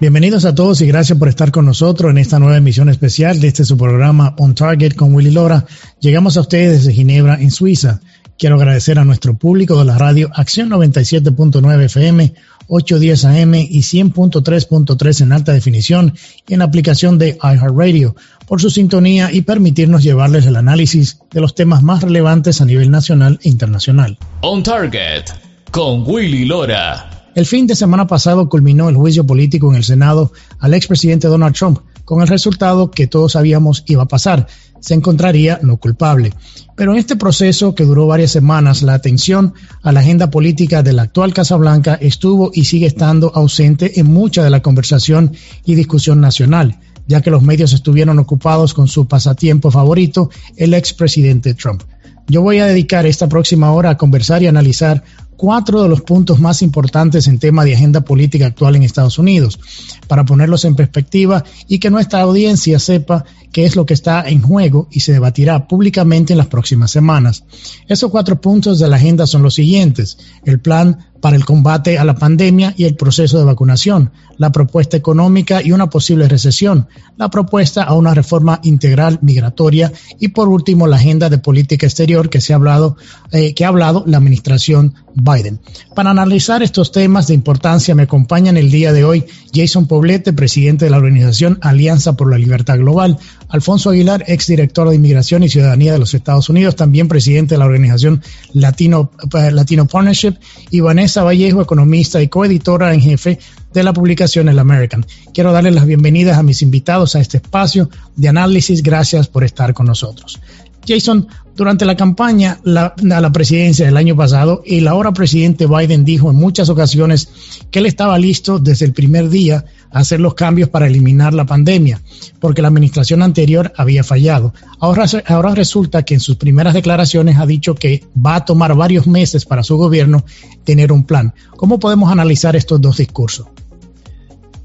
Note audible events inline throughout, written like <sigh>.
Bienvenidos a todos y gracias por estar con nosotros en esta nueva emisión especial de este su programa On Target con Willy Lora. Llegamos a ustedes desde Ginebra, en Suiza. Quiero agradecer a nuestro público de la radio Acción 97.9 FM, 810 AM y 100.3.3 en alta definición y en aplicación de iHeartRadio por su sintonía y permitirnos llevarles el análisis de los temas más relevantes a nivel nacional e internacional. On Target con Willy Lora. El fin de semana pasado culminó el juicio político en el Senado al expresidente Donald Trump, con el resultado que todos sabíamos iba a pasar, se encontraría no culpable. Pero en este proceso que duró varias semanas, la atención a la agenda política de la actual Casa Blanca estuvo y sigue estando ausente en mucha de la conversación y discusión nacional, ya que los medios estuvieron ocupados con su pasatiempo favorito, el expresidente Trump. Yo voy a dedicar esta próxima hora a conversar y analizar cuatro de los puntos más importantes en tema de agenda política actual en Estados Unidos, para ponerlos en perspectiva y que nuestra audiencia sepa qué es lo que está en juego y se debatirá públicamente en las próximas semanas. Esos cuatro puntos de la agenda son los siguientes. El plan para el combate a la pandemia y el proceso de vacunación, la propuesta económica y una posible recesión, la propuesta a una reforma integral migratoria y por último la agenda de política exterior que se ha hablado, eh, que ha hablado la administración Biden. Para analizar estos temas de importancia me acompaña en el día de hoy Jason Poblete, presidente de la organización Alianza por la Libertad Global, Alfonso Aguilar, exdirector de Inmigración y Ciudadanía de los Estados Unidos, también presidente de la organización Latino, eh, Latino Partnership, y Vanessa Vallejo, economista y coeditora en jefe de la publicación El American. Quiero darles las bienvenidas a mis invitados a este espacio de análisis. Gracias por estar con nosotros. Jason, durante la campaña a la presidencia del año pasado, el ahora presidente Biden dijo en muchas ocasiones que él estaba listo desde el primer día a hacer los cambios para eliminar la pandemia, porque la administración anterior había fallado. Ahora, ahora resulta que en sus primeras declaraciones ha dicho que va a tomar varios meses para su gobierno tener un plan. ¿Cómo podemos analizar estos dos discursos?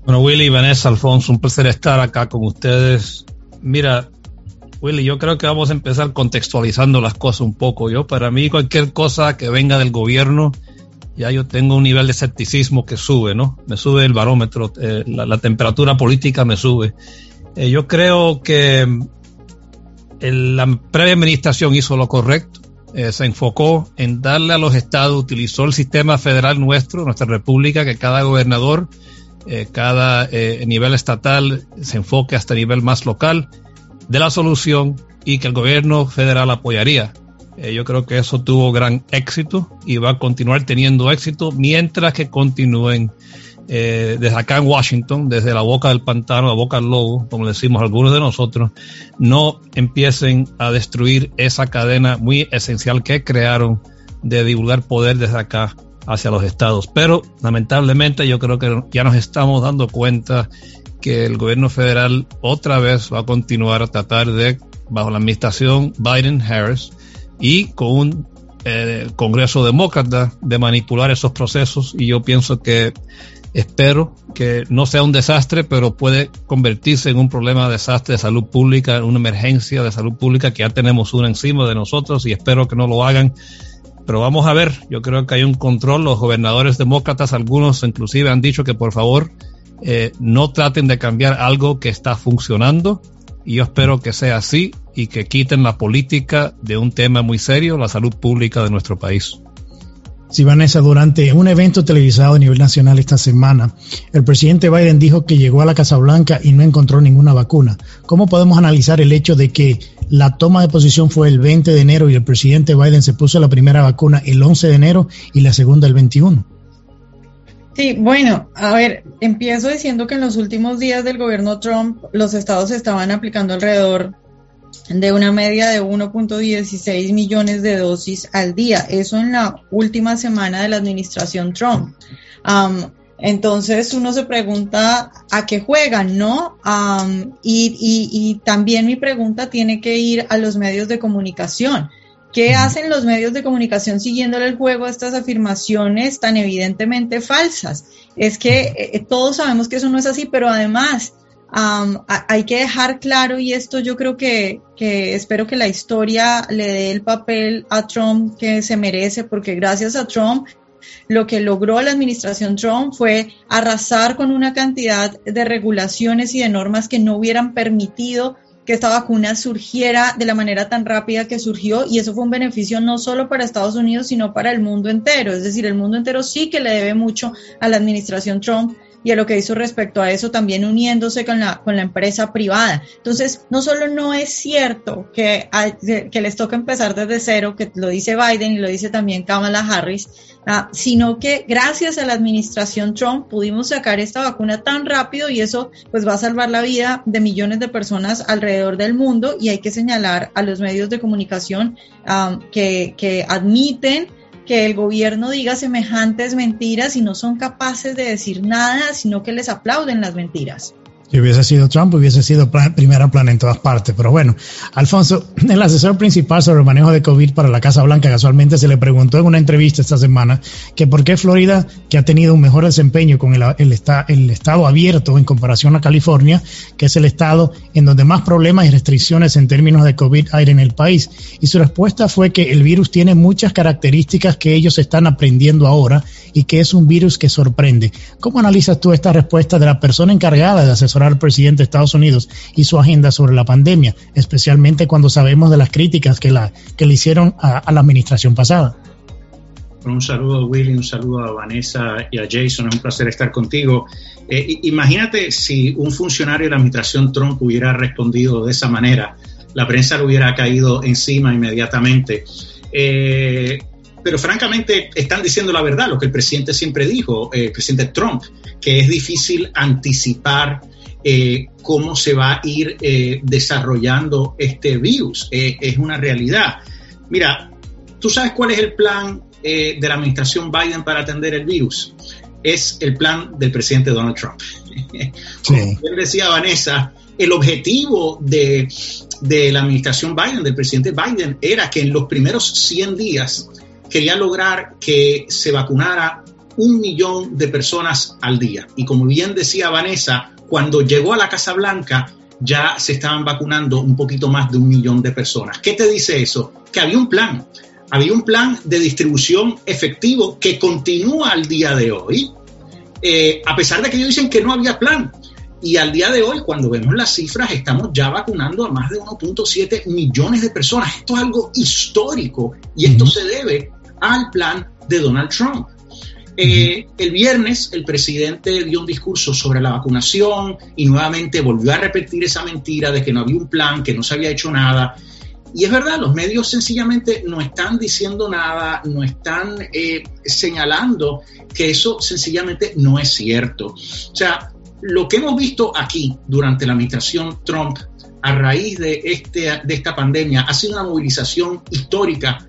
Bueno, Willy, Vanessa, Alfonso, un placer estar acá con ustedes. Mira, Willy, yo creo que vamos a empezar contextualizando las cosas un poco. Yo, para mí, cualquier cosa que venga del gobierno, ya yo tengo un nivel de escepticismo que sube, ¿no? Me sube el barómetro, eh, la, temperatura política me sube. Eh, yo creo que la previa administración hizo lo correcto. Eh, se enfocó en darle a los estados, utilizó el sistema federal nuestro, nuestra república, que cada gobernador, cada nivel estatal se enfoque hasta el nivel más local de la solución y que el gobierno federal apoyaría. Eh, yo creo que eso tuvo gran éxito y va a continuar teniendo éxito mientras que continúen eh, desde acá en Washington, desde la boca del pantano, la boca del lobo, como decimos algunos de nosotros, no empiecen a destruir esa cadena muy esencial que crearon de divulgar poder desde acá hacia los estados. Pero lamentablemente yo creo que ya nos estamos dando cuenta que el gobierno federal otra vez va a continuar a tratar de, bajo la administración Biden-Harris y con un eh, Congreso demócrata, de manipular esos procesos y yo pienso que espero que no sea un desastre, pero puede convertirse en un problema de desastre de salud pública, una emergencia de salud pública que ya tenemos una encima de nosotros y espero que no lo hagan. Pero vamos a ver, yo creo que hay un control, los gobernadores demócratas, algunos inclusive han dicho que por favor eh, no traten de cambiar algo que está funcionando. Y yo espero que sea así y que quiten la política de un tema muy serio, la salud pública de nuestro país. Sí, Vanessa, durante un evento televisado a nivel nacional esta semana, el presidente Biden dijo que llegó a la Casa Blanca y no encontró ninguna vacuna. ¿Cómo podemos analizar el hecho de que la toma de posición fue el 20 de enero y el presidente Biden se puso la primera vacuna el 11 de enero y la segunda el 21? Sí, bueno, a ver, empiezo diciendo que en los últimos días del gobierno Trump los estados estaban aplicando alrededor de una media de 1.16 millones de dosis al día. Eso en la última semana de la administración Trump. entonces uno se pregunta a qué juegan, ¿no? y, y, también mi pregunta tiene que ir a los medios de comunicación. ¿Qué hacen los medios de comunicación siguiéndole el juego a estas afirmaciones tan evidentemente falsas? Es que eh, todos sabemos que eso no es así, pero además hay que dejar claro, y esto yo creo que, que espero que la historia le dé el papel a Trump que se merece, porque gracias a Trump lo que logró la administración Trump fue arrasar con una cantidad de regulaciones y de normas que no hubieran permitido que esta vacuna surgiera de la manera tan rápida que surgió y eso fue un beneficio no solo para Estados Unidos, sino para el mundo entero. Es decir, el mundo entero sí que le debe mucho a la administración Trump y a lo que hizo respecto a eso, también uniéndose con la, con la empresa privada. Entonces, no solo no es cierto que, que les toca empezar desde cero, que lo dice Biden y lo dice también Kamala Harris, ah, sino que gracias a la administración Trump pudimos sacar esta vacuna tan rápido y eso pues va a salvar la vida de millones de personas alrededor del mundo y hay que señalar a los medios de comunicación ah, que, que admiten que el gobierno diga semejantes mentiras y no son capaces de decir nada, sino que les aplauden las mentiras. Si hubiese sido Trump, hubiese sido primera plana en todas partes. Pero bueno, Alfonso, <clears throat> el asesor principal sobre el manejo de COVID para la Casa Blanca, casualmente se le preguntó en una entrevista esta semana que por qué Florida, que ha tenido un mejor desempeño con el, el, el estado abierto en comparación a California, que es el estado en donde más problemas y restricciones en términos de COVID hay en el país. Y su respuesta fue que el virus tiene muchas características que ellos están aprendiendo ahora y que es un virus que sorprende. ¿Cómo analizas tú esta respuesta de la persona encargada de asesorar al presidente de Estados Unidos y su agenda sobre la pandemia, especialmente cuando sabemos de las críticas que, la, que le hicieron a, la administración pasada? Un saludo a Willy, un saludo a Vanessa y a Jason, es un placer estar contigo. Eh, imagínate si un funcionario de la administración Trump hubiera respondido de esa manera, la prensa le hubiera caído encima inmediatamente. Eh, pero francamente están diciendo la verdad, lo que el presidente siempre dijo, eh, el presidente Trump, que es difícil anticipar eh, cómo se va a ir eh, desarrollando este virus. es una realidad. Mira, ¿tú sabes cuál es el plan de la administración Biden para atender el virus? Es el plan del presidente Donald Trump. <laughs> Como decía Vanessa, el objetivo de, de la administración Biden, del presidente Biden, era que en los primeros 100 días quería lograr que se vacunara un millón de personas al día. Y como bien decía Vanessa, cuando llegó a la Casa Blanca ya se estaban vacunando un poquito más de un millón de personas. ¿Qué te dice eso? Que había un plan, había un plan de distribución efectivo que continúa al día de hoy, eh, a pesar de que ellos dicen que no había plan. Y al día de hoy, cuando vemos las cifras, estamos ya vacunando a más de 1.7 millones de personas. Esto es algo histórico y esto se debe al plan de Donald Trump. Eh, el viernes el presidente dio un discurso sobre la vacunación y nuevamente volvió a repetir esa mentira de que no había un plan, que no se había hecho nada. Y es verdad, los medios sencillamente no están diciendo nada, no están eh, señalando que eso sencillamente no es cierto. O sea, lo que hemos visto aquí durante la administración Trump a raíz de, este, de esta pandemia ha sido una movilización histórica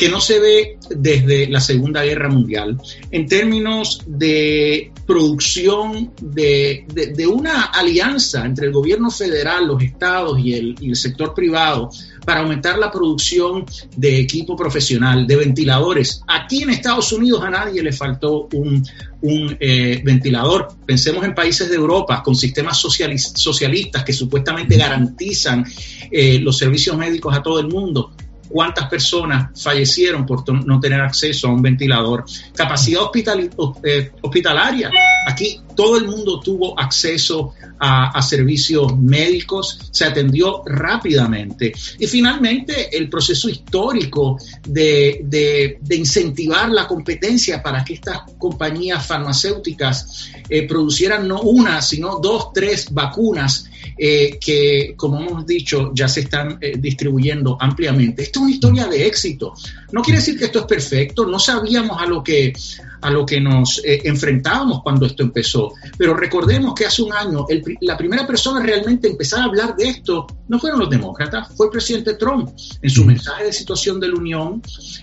que no se ve desde la Segunda Guerra Mundial en términos de producción de, una alianza entre el gobierno federal, los estados y el, sector privado para aumentar la producción de equipo profesional, de ventiladores. Aquí en Estados Unidos a nadie le faltó un, eh, ventilador. Pensemos en países de Europa con sistemas socialistas que supuestamente garantizan eh, los servicios médicos a todo el mundo cuántas personas fallecieron por no tener acceso a un ventilador. Capacidad eh, hospitalaria. Aquí todo el mundo tuvo acceso a, servicios médicos, se atendió rápidamente. Y finalmente, el proceso histórico de, incentivar la competencia para que estas compañías farmacéuticas eh, producieran no una, sino dos, tres vacunas eh, que, como hemos dicho, ya se están eh, distribuyendo ampliamente. Esto es una historia de éxito. No quiere decir que esto es perfecto, no sabíamos a lo que, a lo que nos eh, enfrentábamos cuando esto empezó, pero recordemos que hace un año la primera persona realmente empezar a hablar de esto no fueron los demócratas, fue el presidente Trump en su mensaje de situación de la Unión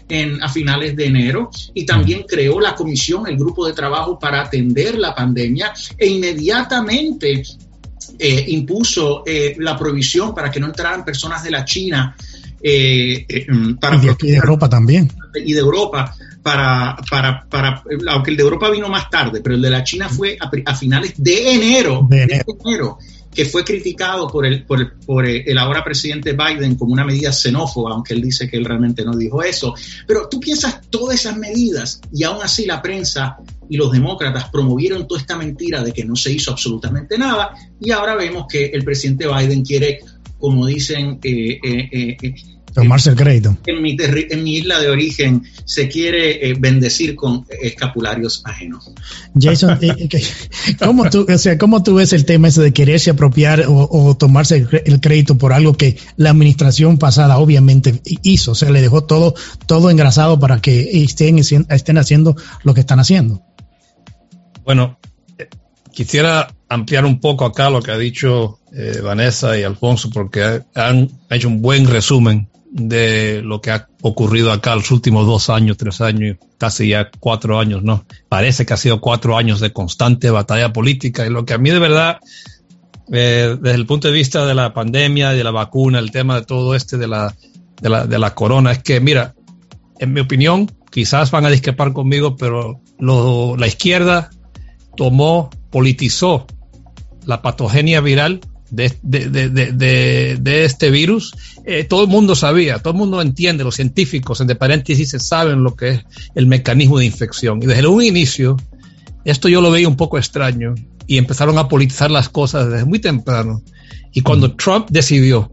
en, a finales de enero y también creó la comisión, el grupo de trabajo para atender la pandemia e inmediatamente eh, impuso eh, la prohibición para que no entraran personas de la China. Eh, para y de, Europa también. Y de Europa, para, para, para, aunque el de Europa vino más tarde, pero el de la China fue a, finales de enero, de enero. Que fue criticado por el, por, el, ahora presidente Biden como una medida xenófoba, aunque él dice que él realmente no dijo eso. Pero tú piensas todas esas medidas y aún así la prensa y los demócratas promovieron toda esta mentira de que no se hizo absolutamente nada y ahora vemos que el presidente Biden quiere, como dicen, eh, eh, eh, Tomarse el crédito. En mi, en mi isla de origen se quiere eh, bendecir con escapularios ajenos. Jason, eh, eh, ¿cómo, tú, o sea, ¿cómo tú ves el tema ese de quererse apropiar o, tomarse el, crédito por algo que la administración pasada obviamente hizo? O sea, le dejó todo, todo engrasado para que estén, estén haciendo lo que están haciendo. Bueno, quisiera ampliar un poco acá lo que ha dicho Vanessa y Alfonso, porque han hecho un buen resumen de lo que ha ocurrido acá los últimos dos años, tres años, casi ya cuatro años, ¿no? Parece que ha sido cuatro años de constante batalla política y lo que a mí de verdad, eh, desde el punto de vista de la pandemia, de la vacuna, el tema de todo este de la, de la, de corona, es que, mira, en mi opinión, quizás van a discrepar conmigo, pero la izquierda tomó, politizó la patogenia viral de, de, de, este virus, eh, todo el mundo sabía, todo el mundo entiende, los científicos, entre paréntesis, se saben lo que es el mecanismo de infección. Y desde un inicio, esto yo lo veía un poco extraño y empezaron a politizar las cosas desde muy temprano. Y cuando Trump decidió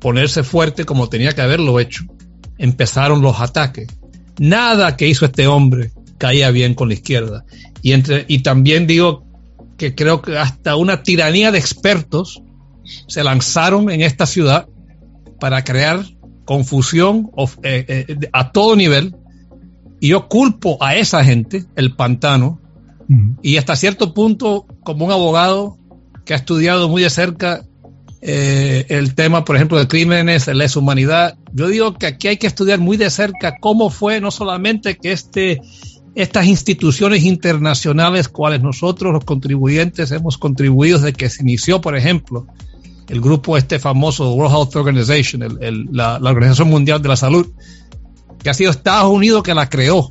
ponerse fuerte como tenía que haberlo hecho, empezaron los ataques. Nada que hizo este hombre caía bien con la izquierda. Y, entre, y también digo que creo que hasta una tiranía de expertos se lanzaron en esta ciudad para crear confusión eh, eh, a todo nivel. Y yo culpo a esa gente, el pantano, y hasta cierto punto, como un abogado que ha estudiado muy de cerca eh, el tema, por ejemplo, de crímenes, de lesa humanidad, yo digo que aquí hay que estudiar muy de cerca cómo fue no solamente que este estas instituciones internacionales, cuales nosotros los contribuyentes hemos contribuido desde que se inició, por ejemplo, el grupo este famoso World Health Organization, la, Organización Mundial de la Salud, que ha sido Estados Unidos que la creó.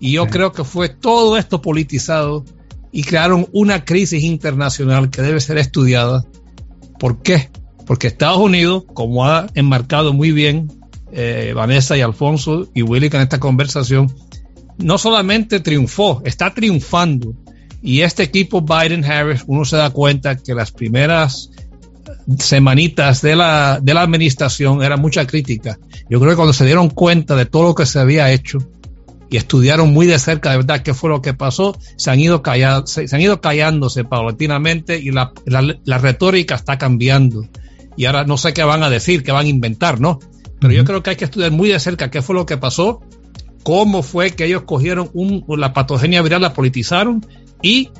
Y yo creo que fue todo esto politizado y crearon una crisis internacional que debe ser estudiada. ¿Por qué? Porque Estados Unidos, como ha enmarcado muy bien eh, Vanessa y Alfonso y Willy en esta conversación, no solamente triunfó, está triunfando. Y este equipo Biden-Harris, uno se da cuenta que las primeras semanitas de la, de la administración era mucha crítica. Yo creo que cuando se dieron cuenta de todo lo que se había hecho y estudiaron muy de cerca de verdad qué fue lo que pasó, se han ido, callando, se, han ido callándose paulatinamente y la, la, retórica está cambiando. Y ahora no sé qué van a decir, qué van a inventar, ¿no? Pero yo creo que hay que estudiar muy de cerca qué fue lo que pasó cómo fue que ellos cogieron la patogenia viral, la politizaron y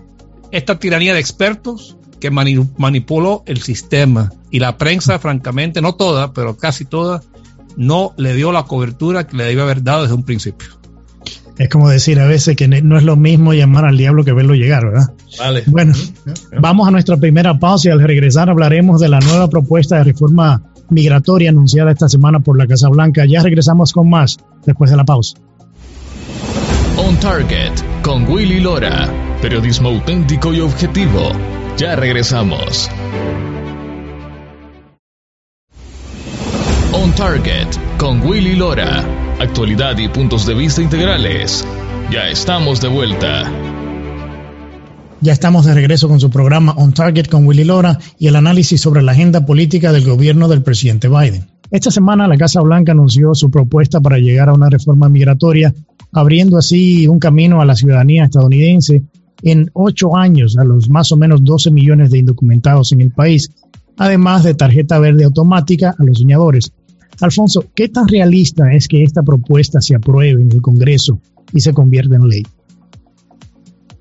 esta tiranía de expertos que manipuló el sistema. Y la prensa, francamente, no toda, pero casi toda, no le dio la cobertura que le debía haber dado desde un principio. Es como decir a veces que no es lo mismo llamar al diablo que verlo llegar, ¿verdad? Vale. Bueno, vamos a nuestra primera pausa y al regresar hablaremos de la nueva propuesta de reforma migratoria anunciada esta semana por la Casa Blanca. Ya regresamos con más después de la pausa. On Target con Willy Lora. Periodismo auténtico y objetivo. Ya regresamos. On Target con Willy Lora. Actualidad y puntos de vista integrales. Ya estamos de vuelta. Ya estamos de regreso con su programa On Target con Willy Lora y el análisis sobre la agenda política del gobierno del presidente Biden. Esta semana la Casa Blanca anunció su propuesta para llegar a una reforma migratoria abriendo así un camino a la ciudadanía estadounidense en ocho años a los más o menos 12 millones de indocumentados en el país, además de tarjeta verde automática a los soñadores. Alfonso, ¿qué tan realista es que esta propuesta se apruebe en el Congreso y se convierta en ley?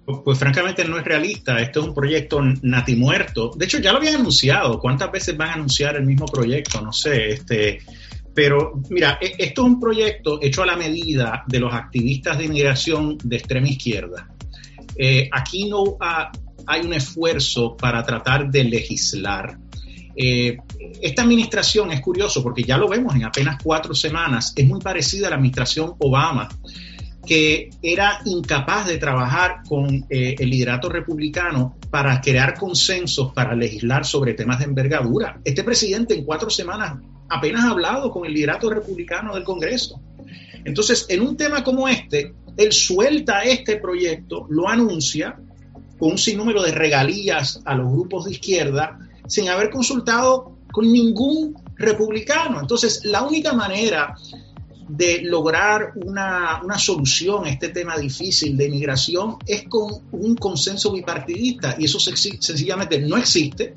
Pues, pues francamente no es realista, esto es un proyecto natimuerto. De hecho, ya lo habían anunciado. ¿Cuántas veces van a anunciar el mismo proyecto? No sé, este, pero mira, e, esto es un proyecto hecho a la medida de los activistas de inmigración de extrema izquierda. Eh, aquí no hay un esfuerzo para tratar de legislar. Eh, esta administración es curioso porque ya lo vemos en apenas cuatro semanas, es muy parecida a la administración Obama. Que era incapaz de trabajar con eh, el liderato republicano para crear consensos para legislar sobre temas de envergadura. Este presidente en cuatro semanas apenas ha hablado con el liderato republicano del Congreso. Entonces, en un tema como este, él suelta este proyecto, lo anuncia con un sinnúmero de regalías a los grupos de izquierda sin haber consultado con ningún republicano. Entonces, la única manera de lograr una, solución a este tema difícil de inmigración es con un consenso bipartidista. Y eso sencillamente no existe.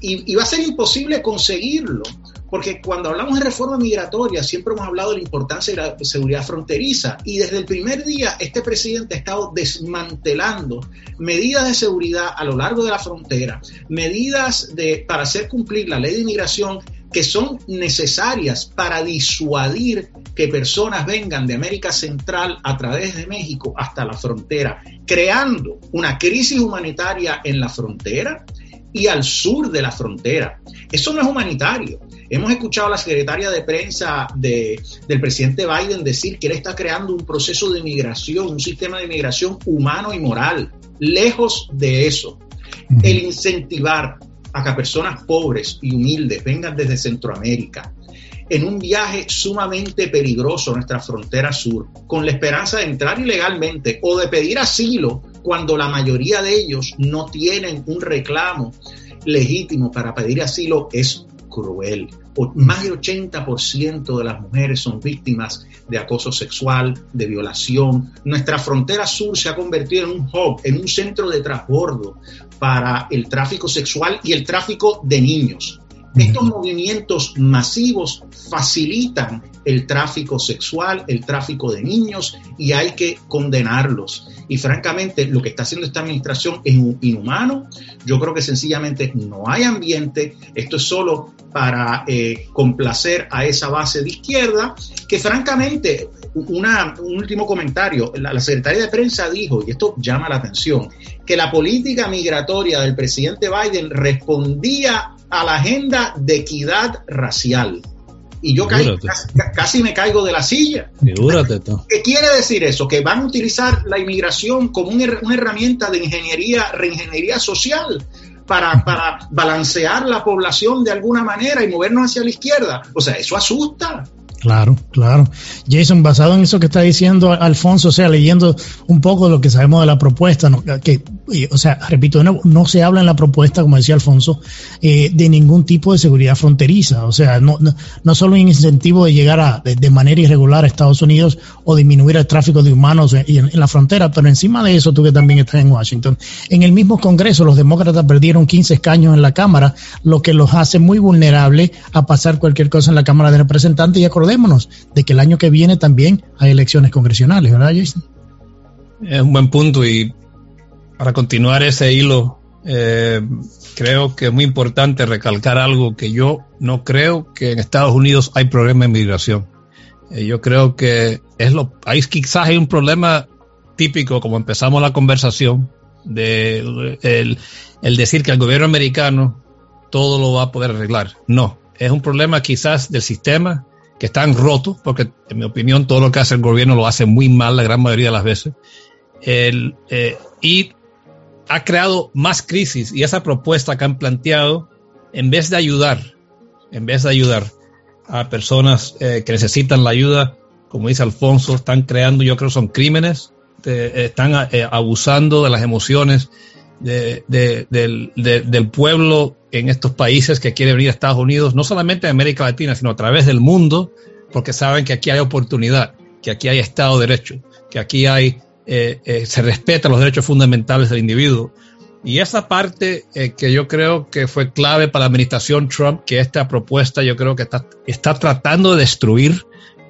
Y, va a ser imposible conseguirlo porque cuando hablamos de reforma migratoria siempre hemos hablado de la importancia de la seguridad fronteriza. Y desde el primer día este presidente ha estado desmantelando medidas de seguridad a lo largo de la frontera, medidas de, para hacer cumplir la ley de inmigración que son necesarias para disuadir que personas vengan de América Central a través de México hasta la frontera, creando una crisis humanitaria en la frontera y al sur de la frontera. Eso no es humanitario. Hemos escuchado a la secretaria de prensa del presidente Biden decir que él está creando un proceso de migración, un sistema de migración humano y moral. Lejos de eso, el incentivar a que personas pobres y humildes vengan desde Centroamérica en un viaje sumamente peligroso a nuestra frontera sur, con la esperanza de entrar ilegalmente o de pedir asilo cuando la mayoría de ellos no tienen un reclamo legítimo para pedir asilo, es cruel. Más del 80% de las mujeres son víctimas de acoso sexual, de violación. Nuestra frontera sur se ha convertido en un hub, en un centro de transbordo para el tráfico sexual y el tráfico de niños. Estos movimientos masivos facilitan el tráfico sexual, el tráfico de niños y hay que condenarlos. Y francamente, lo que está haciendo esta administración es inhumano. Yo creo que sencillamente no hay ambiente. Esto es solo para eh, complacer a esa base de izquierda, que francamente, una, un último comentario, la, la secretaria de prensa dijo, y esto llama la atención, que la política migratoria del presidente Biden respondía a la agenda de equidad racial. Y yo casi, me caigo de la silla. ¿Qué quiere decir eso? Que van a utilizar la inmigración como una herramienta de ingeniería, reingeniería social para, para balancear la población de alguna manera y movernos hacia la izquierda. O sea, eso asusta. Claro, claro. Jason, basado en eso que está diciendo Alfonso, o sea, leyendo un poco lo que sabemos de la propuesta, que, o sea, repito, no, no, se habla en la propuesta, como decía Alfonso, eh, de ningún tipo de seguridad fronteriza, o sea, no, no, no solo un incentivo de llegar a, de, manera irregular a Estados Unidos o disminuir el tráfico de humanos en, en, la frontera, pero encima de eso, tú que también estás en Washington, en el mismo Congreso los demócratas perdieron 15 escaños en la Cámara, lo que los hace muy vulnerables a pasar cualquier cosa en la Cámara de Representantes y acordar de que el año que viene también hay elecciones congresionales, ¿verdad, Jason? Es un buen punto y para continuar ese hilo, eh, creo que es muy importante recalcar algo que yo no creo que en Estados Unidos hay problema de migración. Eh, yo creo que es lo, hay quizás hay un problema típico, como empezamos la conversación, de el, decir que el gobierno americano todo lo va a poder arreglar. No, es un problema quizás del sistema que están rotos, porque en mi opinión todo lo que hace el gobierno lo hace muy mal la gran mayoría de las veces, el, eh, y ha creado más crisis y esa propuesta que han planteado, en vez de ayudar, en vez de ayudar a personas eh, que necesitan la ayuda, como dice Alfonso, están creando, yo creo son crímenes, están eh, abusando de las emociones de, del pueblo en estos países que quiere venir a Estados Unidos, no solamente de América Latina, sino a través del mundo, porque saben que aquí hay oportunidad, que aquí hay Estado de Derecho, que aquí hay, eh, eh, se respetan los derechos fundamentales del individuo. Y esa parte eh, que yo creo que fue clave para la administración Trump, que esta propuesta yo creo que está, está tratando de destruir,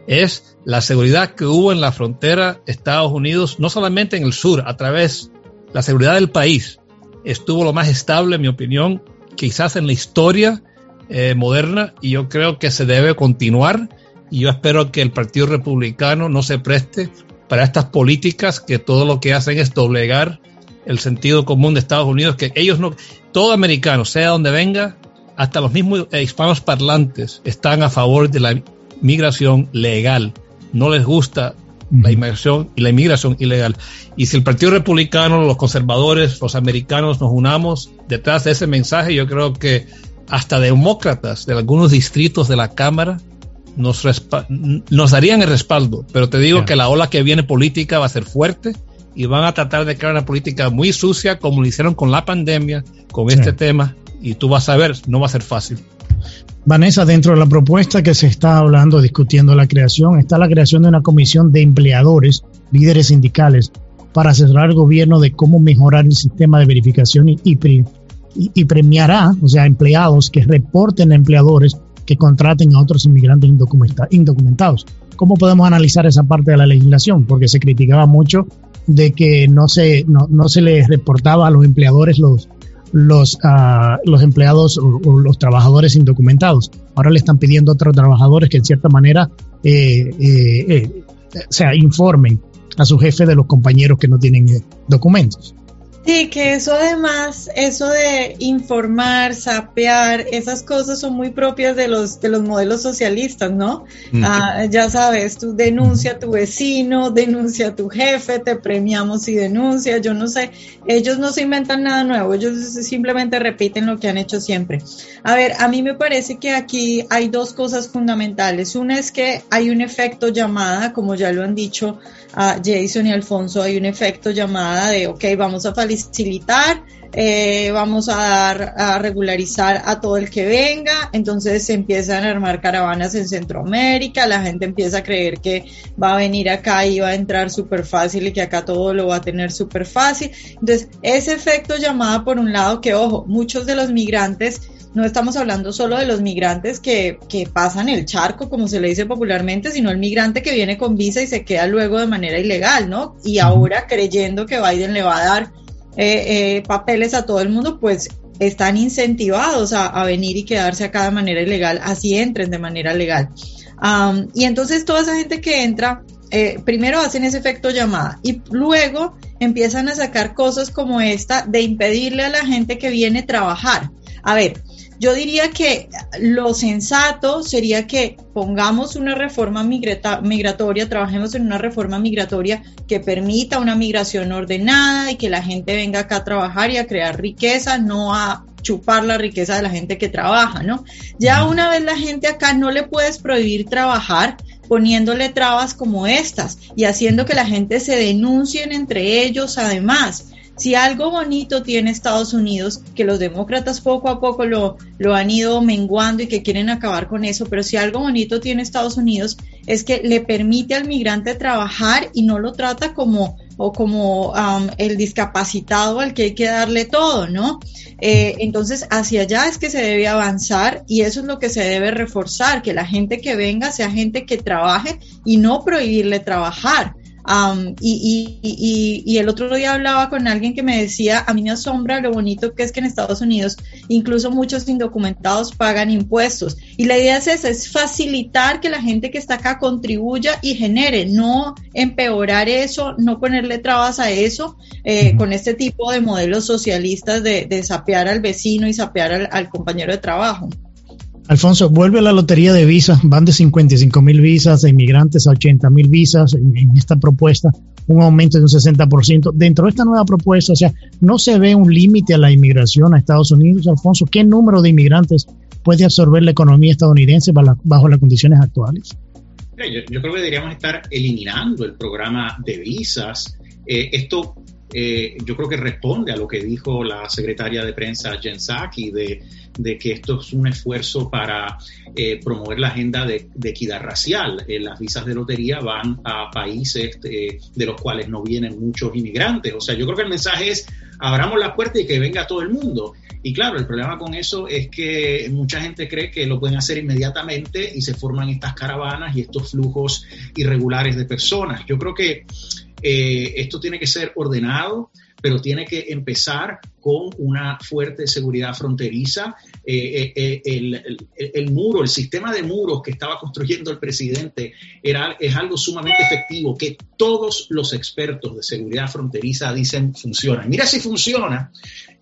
es la seguridad que hubo en la frontera Estados Unidos, no solamente en el sur, a través la seguridad del país, estuvo lo más estable, en mi opinión, quizás en la historia eh, moderna y yo creo que se debe continuar y yo espero que el Partido Republicano no se preste para estas políticas que todo lo que hacen es doblegar el sentido común de Estados Unidos, que ellos no, todo americano, sea donde venga, hasta los mismos hispanos parlantes están a favor de la migración legal. No les gusta la inmigración y la inmigración ilegal. Y si el Partido Republicano, los conservadores, los americanos nos unamos detrás de ese mensaje, yo creo que hasta demócratas de algunos distritos de la Cámara nos, nos darían el respaldo. Pero te digo que la ola que viene política va a ser fuerte y van a tratar de crear una política muy sucia como lo hicieron con la pandemia, con este tema. Y tú vas a ver, no va a ser fácil. Vanessa, dentro de la propuesta que se está hablando, discutiendo la creación, está la creación de una comisión de empleadores, líderes sindicales, para asesorar al gobierno de cómo mejorar el sistema de verificación y, y, premiará, o sea, empleados que reporten a empleadores que contraten a otros inmigrantes indocumentados. ¿Cómo podemos analizar esa parte de la legislación? Porque se criticaba mucho de que no se, no, no se les reportaba a los empleadores los, los, uh, los empleados o, los trabajadores indocumentados. Ahora le están pidiendo a otros trabajadores que en cierta manera eh, eh, eh, sea, informen a su jefe de los compañeros que no tienen eh, documentos. Sí, que eso además, eso de informar, sapear, esas cosas son muy propias de los, de los modelos socialistas, ¿no? Ah, ya sabes, tú denuncia a tu vecino, denuncia a tu jefe, te premiamos si denuncia, yo no sé, ellos no se inventan nada nuevo, ellos simplemente repiten lo que han hecho siempre. A ver, a mí me parece que aquí hay dos cosas fundamentales. Una es que hay un efecto llamada, como ya lo han dicho a Jason y Alfonso, hay un efecto llamada de, ok, vamos a facilitar, eh, vamos a dar, a regularizar a todo el que venga, entonces se empiezan a armar caravanas en Centroamérica, la gente empieza a creer que va a venir acá y va a entrar súper fácil y que acá todo lo va a tener súper fácil. Entonces, ese efecto llamada por un lado que, ojo, muchos de los migrantes no estamos hablando solo de los migrantes que, que, pasan el charco, como se le dice popularmente, sino el migrante que viene con visa y se queda luego de manera ilegal, ¿no? Y ahora creyendo que Biden le va a dar eh, eh, papeles a todo el mundo, pues están incentivados a, venir y quedarse acá de manera ilegal, así entren de manera legal. y entonces toda esa gente que entra, eh, primero hacen ese efecto llamada y luego empiezan a sacar cosas como esta de impedirle a la gente que viene a trabajar. A ver, yo diría que lo sensato sería que pongamos una reforma migratoria, trabajemos en una reforma migratoria que permita una migración ordenada y que la gente venga acá a trabajar y a crear riqueza, no a chupar la riqueza de la gente que trabaja, ¿no? Ya una vez la gente acá no le puedes prohibir trabajar poniéndole trabas como estas y haciendo que la gente se denuncien entre ellos además. Si algo bonito tiene Estados Unidos, que los demócratas poco a poco lo, lo han ido menguando y que quieren acabar con eso, pero si algo bonito tiene Estados Unidos es que le permite al migrante trabajar y no lo trata como o como um, el discapacitado al que hay que darle todo, ¿no? Eh, entonces, hacia allá es que se debe avanzar y eso es lo que se debe reforzar, que la gente que venga sea gente que trabaje y no prohibirle trabajar y, el otro día hablaba con alguien que me decía, a mí me asombra lo bonito que es que en Estados Unidos incluso muchos indocumentados pagan impuestos. Y la idea es esa, es facilitar que la gente que está acá contribuya y genere, no empeorar eso, no ponerle trabas a eso eh, con este tipo de modelos socialistas de, de sapear al vecino y sapear al compañero de trabajo. Alfonso, vuelve a la lotería de visas, van de 55 mil visas de inmigrantes a 80 mil visas en, esta propuesta, un aumento de un 60%. Dentro de esta nueva propuesta, o sea, no se ve un límite a la inmigración a Estados Unidos, Alfonso. ¿Qué número de inmigrantes puede absorber la economía estadounidense bajo las condiciones actuales? Yo, creo que deberíamos estar eliminando el programa de visas. Eh, esto eh, yo creo que responde a lo que dijo la secretaria de prensa Jen Psaki de, de que esto es un esfuerzo para eh, promover la agenda de, equidad racial. Eh, las visas de lotería van a países de los cuales no vienen muchos inmigrantes. O sea, yo creo que el mensaje es abramos la puerta y que venga todo el mundo. Y claro, el problema con eso es que mucha gente cree que lo pueden hacer inmediatamente y se forman estas caravanas y estos flujos irregulares de personas. Yo creo que eh, esto tiene que ser ordenado, pero tiene que empezar con una fuerte seguridad fronteriza. Eh, eh, el, muro, el sistema de muros que estaba construyendo el presidente era, es algo sumamente efectivo que todos los expertos de seguridad fronteriza dicen funciona. Mira si funciona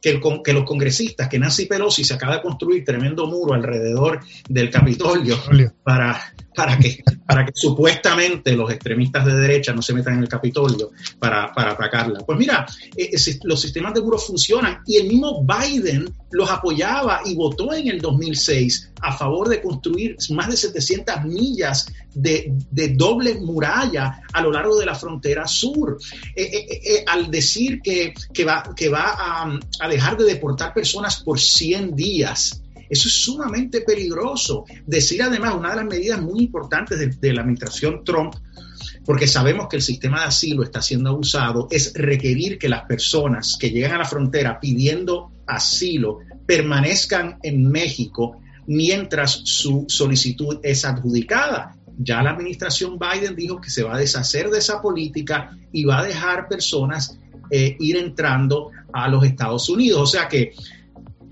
que, que los congresistas, que Nancy Pelosi se acaba de construir tremendo muro alrededor del Capitolio para, para que, para que supuestamente los extremistas de derecha no se metan en el Capitolio para, para atacarla. Pues mira, eh, los sistemas de muros funcionan y el mismo Biden los apoyaba y votó en el 2006 a favor de construir más de 700 millas de, doble muralla a lo largo de la frontera sur. Eh, eh, al decir que, va, que va a, a dejar de deportar personas por 100 días, eso es sumamente peligroso. Decir además, una de las medidas muy importantes de, la administración Trump, porque sabemos que el sistema de asilo está siendo abusado, es requerir que las personas que llegan a la frontera pidiendo asilo permanezcan en México mientras su solicitud es adjudicada. Ya la administración Biden dijo que se va a deshacer de esa política y va a dejar personas eh, ir entrando a los Estados Unidos. O sea que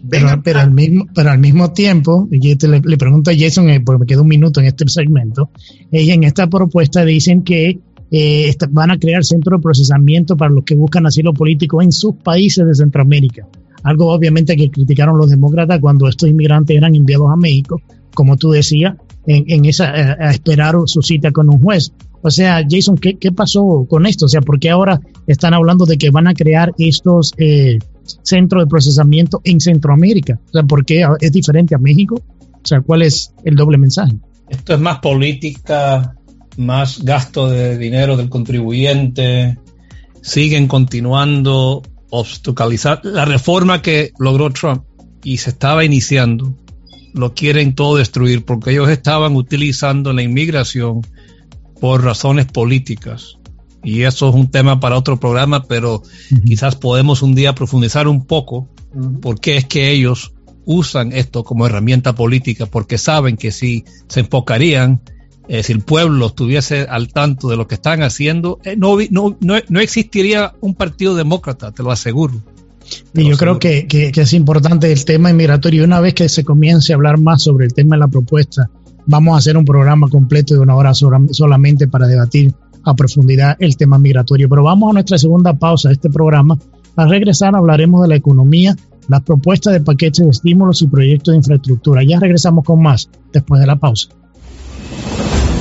pero, al mismo, pero al mismo tiempo, y le, le, pregunto a Jason, eh, porque me queda un minuto en este segmento, y en esta propuesta dicen que eh, van a crear centros de procesamiento para los que buscan asilo político en sus países de Centroamérica. Algo obviamente que criticaron los demócratas cuando estos inmigrantes eran enviados a México, como tú decías, en, en esa, a, esperar su cita con un juez. O sea, Jason, ¿qué, ¿qué, pasó con esto? O sea, ¿por qué ahora están hablando de que van a crear estos eh, centro de procesamiento en Centroamérica. O sea, ¿por qué es diferente a México? O sea, ¿cuál es el doble mensaje? Esto es más política, más gasto de dinero del contribuyente. Siguen continuando obstaculizar la reforma que logró Trump y se estaba iniciando. Lo quieren todo destruir porque ellos estaban utilizando la inmigración por razones políticas y eso es un tema para otro programa, pero quizás podemos un día profundizar un poco por qué es que ellos usan esto como herramienta política, porque saben que si se enfocarían, eh, si el pueblo estuviese al tanto de lo que están haciendo, eh, no, no, no, existiría un partido demócrata, te lo aseguro. Y yo creo que, que, es importante el tema inmigratorio. Una vez que se comience a hablar más sobre el tema de la propuesta, vamos a hacer un programa completo de una hora solamente para debatir a profundidad el tema migratorio. Pero vamos a nuestra segunda pausa de este programa. Al regresar hablaremos de la economía, las propuestas de paquetes de estímulos y proyectos de infraestructura. Ya regresamos con más después de la pausa.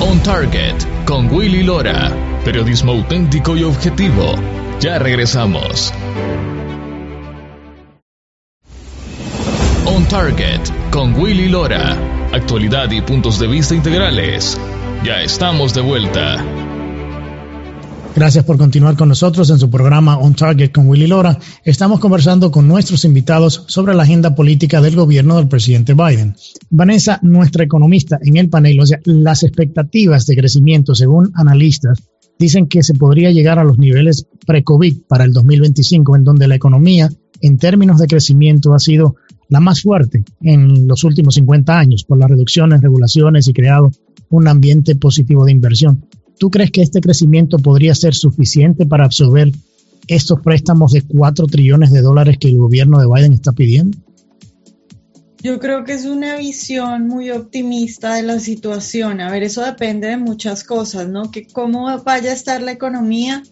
On Target con Willy Lora. Periodismo auténtico y objetivo. Ya regresamos. On Target con Willy Lora. Actualidad y puntos de vista integrales. Ya estamos de vuelta. Gracias por continuar con nosotros en su programa On Target con Willy Lora. Estamos conversando con nuestros invitados sobre la agenda política del gobierno del presidente Biden. Vanessa, nuestra economista en el panel, o sea, las expectativas de crecimiento según analistas dicen que se podría llegar a los niveles pre-COVID para el 2025, en donde la economía en términos de crecimiento ha sido la más fuerte en los últimos 50 años por las reducciones, regulaciones y creado un ambiente positivo de inversión. ¿Tú crees que este crecimiento podría ser suficiente para absorber estos préstamos de 4 trillones de dólares que el gobierno de Biden está pidiendo? Yo creo que es una visión muy optimista de la situación. A ver, eso depende de muchas cosas, ¿no? Que cómo vaya a estar la economía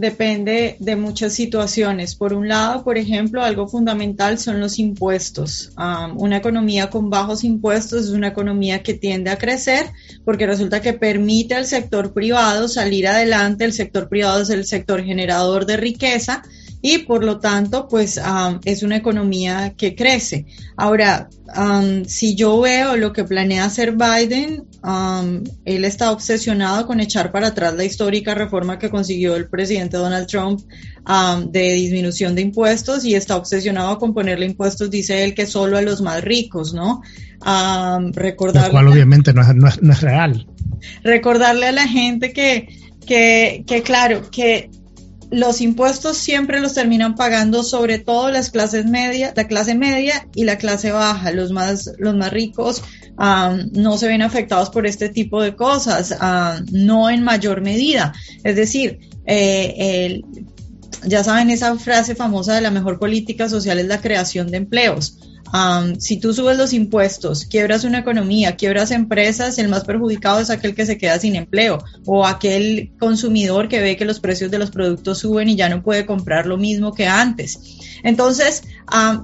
depende de muchas situaciones. Por un lado, por ejemplo, algo fundamental son los impuestos. una economía con bajos impuestos es una economía que tiende a crecer porque resulta que permite al sector privado salir adelante. El sector privado es el sector generador de riqueza y por lo tanto, pues es una economía que crece. Ahora, si yo veo lo que planea hacer Biden, él está obsesionado con echar para atrás la histórica reforma que consiguió el presidente Donald Trump de disminución de impuestos y está obsesionado con ponerle impuestos, dice él, que solo a los más ricos, ¿no? recordar Lo cual obviamente no es, no es, real. Recordarle a la gente que, que, que claro, que los impuestos siempre los terminan pagando sobre todo las clases media, la clase media y la clase baja. Los más, los más ricos no se ven afectados por este tipo de cosas, no en mayor medida. Es decir, eh, ya saben esa frase famosa de la mejor política social es la creación de empleos. Si tú subes los impuestos, quiebras una economía, quiebras empresas, el más perjudicado es aquel que se queda sin empleo o aquel consumidor que ve que los precios de los productos suben y ya no puede comprar lo mismo que antes. Entonces,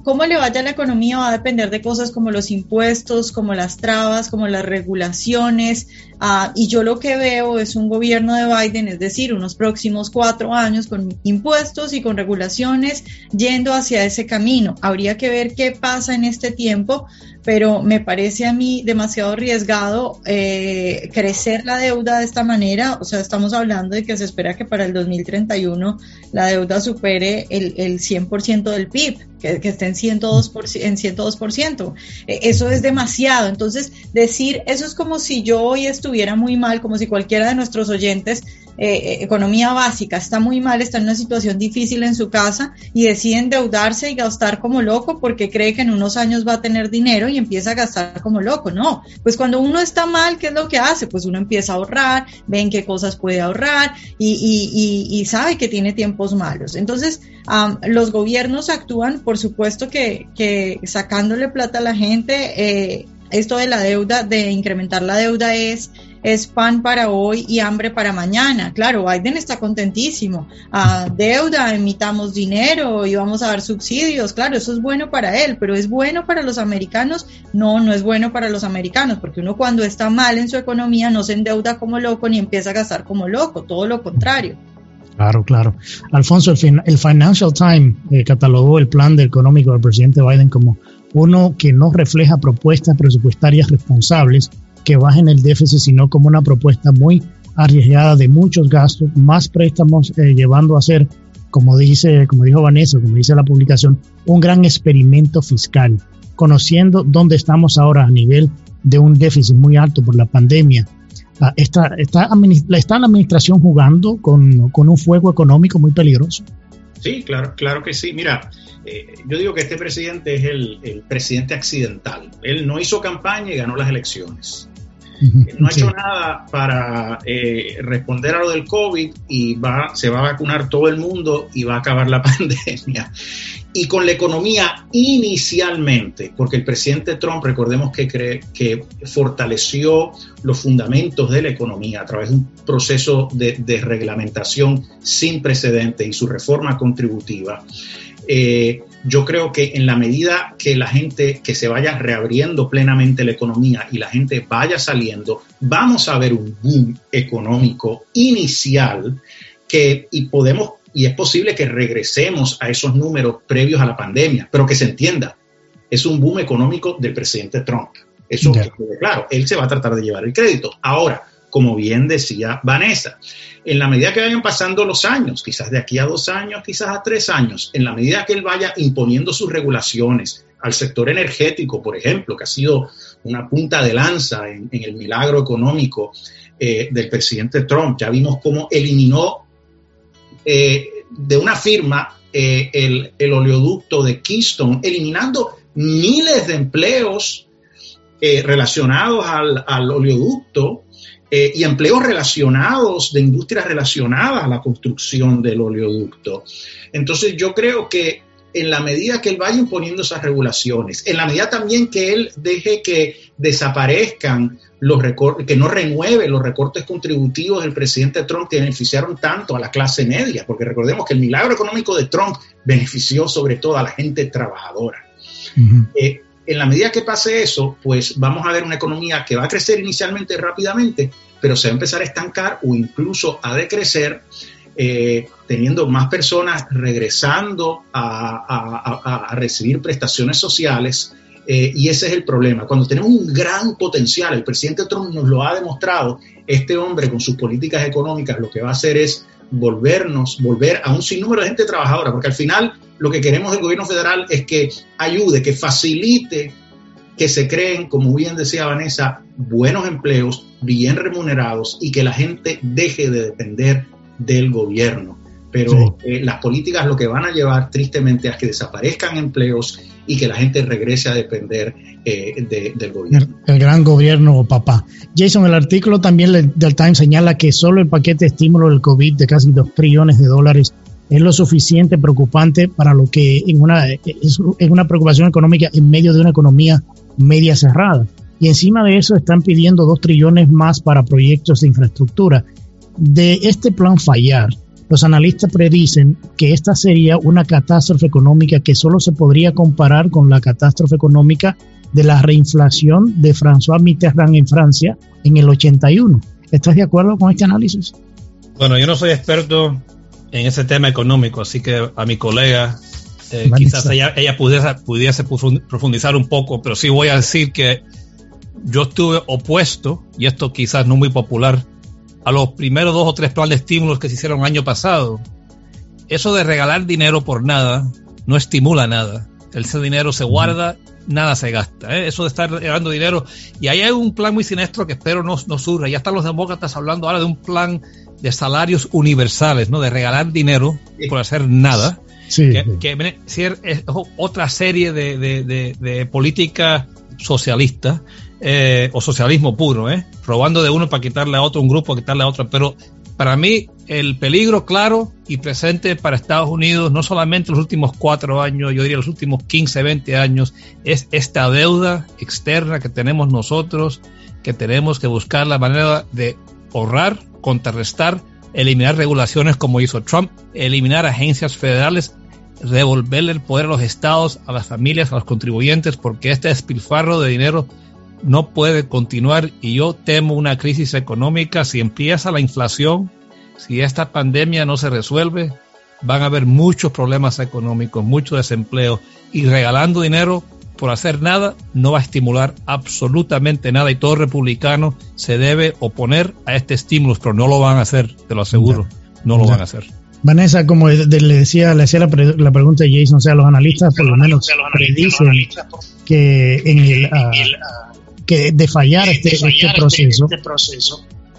cómo le vaya a la economía va a depender de cosas como los impuestos, como las trabas, como las regulaciones. Ah, y yo lo que veo es un gobierno de Biden, es decir, unos próximos cuatro años con impuestos y con regulaciones yendo hacia ese camino. Habría que ver qué pasa en este tiempo, pero me parece a mí demasiado arriesgado eh, crecer la deuda de esta manera. O sea, estamos hablando de que se espera que para el 2031 la deuda supere el, el 100% del PIB, que, que esté en 102%. En 102%. E, eso es demasiado. Entonces, decir eso es como si yo hoy estuviera muy mal, como si cualquiera de nuestros oyentes eh, eh, economía básica, está muy mal, está en una situación difícil en su casa y decide endeudarse y gastar como loco porque cree que en unos años va a tener dinero y empieza a gastar como loco. No, pues cuando uno está mal, ¿qué es lo que hace? Pues uno empieza a ahorrar, ven qué cosas puede ahorrar y, sabe que tiene tiempos malos. Entonces, los gobiernos actúan, por supuesto que, que sacándole plata a la gente, eh, esto de la deuda, de incrementar la deuda es es pan para hoy y hambre para mañana. Claro, Biden está contentísimo. Ah, deuda, emitamos dinero y vamos a dar subsidios. Claro, eso es bueno para él, pero ¿es bueno para los americanos? No, no es bueno para los americanos, porque uno cuando está mal en su economía no se endeuda como loco ni empieza a gastar como loco, todo lo contrario. Claro, claro. Alfonso, el, Financial Times eh, catalogó el plan de económico del presidente Biden como uno que no refleja propuestas presupuestarias responsables que bajen el déficit, sino como una propuesta muy arriesgada de muchos gastos, más préstamos, eh, llevando a ser, como dice, como dijo Vanessa, como dice la publicación, un gran experimento fiscal, conociendo dónde estamos ahora a nivel de un déficit muy alto por la pandemia. Ah, está, está, está la administración jugando con, con un fuego económico muy peligroso. Sí, claro, claro que sí. Mira, eh, yo digo que este presidente es el, presidente accidental. Él no hizo campaña y ganó las elecciones. No ha hecho nada para eh, responder a lo del COVID y va, se va a vacunar todo el mundo y va a acabar la <laughs> pandemia. Y con la economía inicialmente, porque el presidente Trump, recordemos que, cree, que fortaleció los fundamentos de la economía a través de un proceso de, de reglamentación sin precedentes y su reforma contributiva. Eh, yo creo que en la medida que la gente, que se vaya reabriendo plenamente la economía y la gente vaya saliendo, vamos a ver un boom económico inicial que, y podemos, y es posible que regresemos a esos números previos a la pandemia, pero que se entienda, es un boom económico del presidente Trump. Eso claro, él se va a tratar de llevar el crédito. Ahora, como bien decía Vanessa. En la medida que vayan pasando los años, quizás de aquí a dos años, quizás a tres años, en la medida que él vaya imponiendo sus regulaciones al sector energético, por ejemplo, que ha sido una punta de lanza en, el milagro económico eh, del presidente Trump, ya vimos cómo eliminó eh, de una firma eh, el, oleoducto de Keystone, eliminando miles de empleos relacionados al, al oleoducto eh, y empleos relacionados, de industrias relacionadas a la construcción del oleoducto. Entonces yo creo que en la medida que él vaya imponiendo esas regulaciones, en la medida también que él deje que desaparezcan los recortes, que no renueve los recortes contributivos del presidente Trump que beneficiaron tanto a la clase media, porque recordemos que el milagro económico de Trump benefició sobre todo a la gente trabajadora en la medida que pase eso, pues vamos a ver una economía que va a crecer inicialmente rápidamente, pero se va a empezar a estancar o incluso a decrecer, eh, teniendo más personas regresando a, recibir prestaciones sociales. Eh, y ese es el problema. Cuando tenemos un gran potencial, el presidente Trump nos lo ha demostrado, este hombre con sus políticas económicas lo que va a hacer es volvernos, volver a un sinnúmero de gente trabajadora, porque al final lo que queremos del gobierno federal es que ayude, que facilite que se creen, como bien decía Vanessa, buenos empleos, bien remunerados y que la gente deje de depender del gobierno. Pero eh, las políticas lo que van a llevar tristemente es que desaparezcan empleos y que la gente regrese a depender eh, del gobierno. El, gran gobierno papá. Jason, el artículo también del Times señala que solo el paquete de estímulo del COVID de casi 2 trillones de dólares es lo suficiente preocupante para lo que en una, es, una preocupación económica en medio de una economía media cerrada. Y encima de eso están pidiendo dos trillones más para proyectos de infraestructura. De este plan fallar, los analistas predicen que esta sería una catástrofe económica que solo se podría comparar con la catástrofe económica de la reinflación de François Mitterrand en Francia en el 81. ¿Estás de acuerdo con este análisis? Bueno, yo no soy experto en ese tema económico, así que a mi colega eh, quizás ella, pudiese, pudiese profundizar un poco, pero sí voy a decir que yo estuve opuesto, y esto quizás no muy popular, a los primeros dos o tres planes de estímulos que se hicieron el año pasado. Eso de regalar dinero por nada no estimula nada. Ese dinero se guarda, nada se gasta. ¿eh? Eso de estar regalando dinero. Y ahí hay un plan muy siniestro que espero no, no surja. Ya están los demócratas hablando ahora de un plan de salarios universales, ¿no? De regalar dinero por hacer nada. que, que es otra serie de, de, de, política socialista eh, o socialismo puro, ¿eh? Robando de uno para quitarle a otro un grupo, quitarle a otro. Pero para mí el peligro claro y presente para Estados Unidos, no solamente los últimos cuatro años, yo diría los últimos 15, 20 años, es esta deuda externa que tenemos nosotros, que tenemos que buscar la manera de ahorrar contrarrestar, eliminar regulaciones como hizo Trump, eliminar agencias federales, devolverle el poder a los estados, a las familias, a los contribuyentes, porque este despilfarro de dinero no puede continuar y yo temo una crisis económica. Si empieza la inflación, si esta pandemia no se resuelve, van a haber muchos problemas económicos, mucho desempleo y regalando dinero por hacer nada no va a estimular absolutamente nada y todo republicano se debe oponer a este estímulo, pero no lo van a hacer, te lo aseguro, no lo van a hacer. Vanessa, como le decía, le hacía la, pregunta a Jason, o sea, los analistas por lo menos predicen que en el ah, que de fallar este, este, proceso,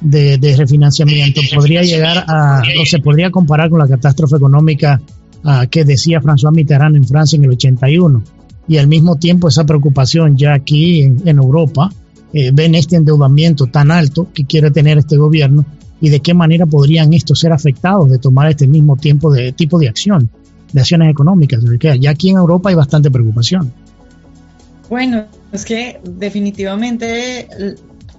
de, refinanciamiento podría llegar a, o se podría comparar con la catástrofe económica ah, que decía François Mitterrand en Francia en el 81 y al mismo tiempo esa preocupación ya aquí en, Europa, eh, ven este endeudamiento tan alto que quiere tener este gobierno y de qué manera podrían estos ser afectados de tomar este mismo tiempo de tipo de acción, de acciones económicas. Ya aquí en Europa hay bastante preocupación. Bueno, es que definitivamente,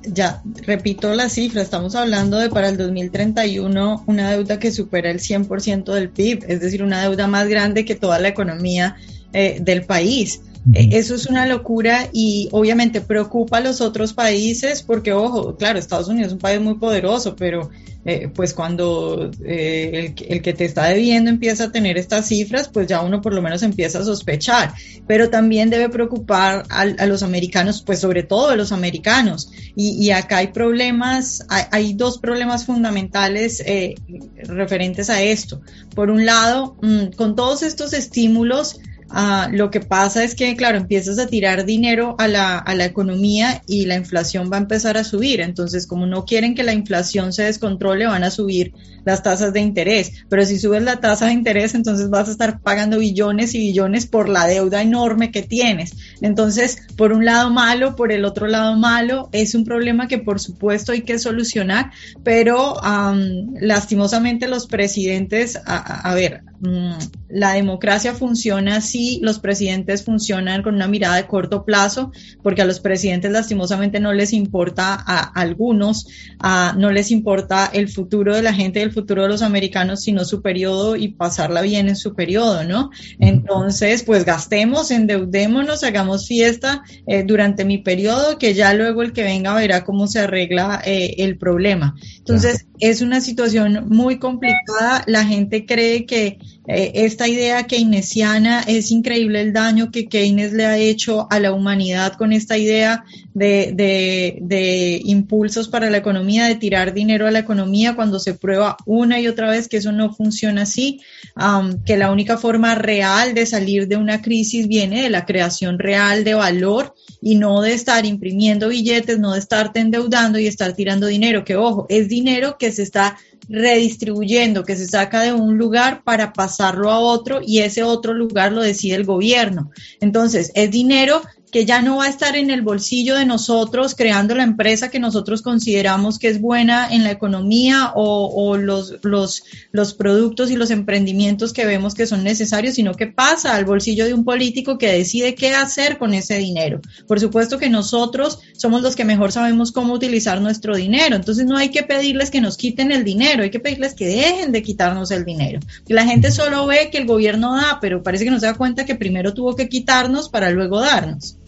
ya repito la cifra, estamos hablando de para el 2031 una deuda que supera el 100% del PIB, es decir, una deuda más grande que toda la economía eh, del país. Eh, eso es una locura y obviamente preocupa a los otros países porque, ojo, claro, Estados Unidos es un país muy poderoso, pero eh, pues cuando el, que te está debiendo empieza a tener estas cifras, pues ya uno por lo menos empieza a sospechar. Pero también debe preocupar a, los americanos, pues sobre todo a los americanos. Y, acá hay problemas, hay, dos problemas fundamentales referentes a esto. Por un lado, mm, con todos estos estímulos, Ah, lo que pasa es que, claro, empiezas a tirar dinero a la, a la economía y la inflación va a empezar a subir. Entonces, como no quieren que la inflación se descontrole, van a subir las tasas de interés. Pero si subes la tasa de interés, entonces vas a estar pagando billones y billones por la deuda enorme que tienes. Entonces, por un lado malo, por el otro lado malo, es un problema que por supuesto hay que solucionar, pero lastimosamente los presidentes, a, a ver, Mm, la democracia funciona así, los presidentes funcionan con una mirada de corto plazo, porque a los presidentes lastimosamente no les importa a algunos, no les importa el futuro de la gente, el futuro de los americanos, sino su periodo y pasarla bien en su periodo, ¿no? Entonces, pues gastemos, endeudémonos, hagamos fiesta eh, durante mi periodo, que ya luego el que venga verá cómo se arregla eh, el problema. Entonces, es una situación muy complicada. La gente cree que eh, esta idea keynesiana es increíble el daño que Keynes le ha hecho a la humanidad con esta idea de, de, impulsos para la economía, de tirar dinero a la economía cuando se prueba una y otra vez que eso no funciona así, que la única forma real de salir de una crisis viene de la creación real de valor y no de estar imprimiendo billetes, no de estarte endeudando y estar tirando dinero, que ojo, es dinero que se está redistribuyendo, que se saca de un lugar para pasarlo a otro y ese otro lugar lo decide el gobierno. Entonces, es dinero que ya no va a estar en el bolsillo de nosotros creando la empresa que nosotros consideramos que es buena en la economía o, los, los, los, productos y los emprendimientos que vemos que son necesarios, sino que pasa al bolsillo de un político que decide qué hacer con ese dinero. Por supuesto que nosotros somos los que mejor sabemos cómo utilizar nuestro dinero, entonces no hay que pedirles que nos quiten el dinero, hay que pedirles que dejen de quitarnos el dinero. La gente solo ve que el gobierno da, pero parece que no se da cuenta que primero tuvo que quitarnos para luego darnos.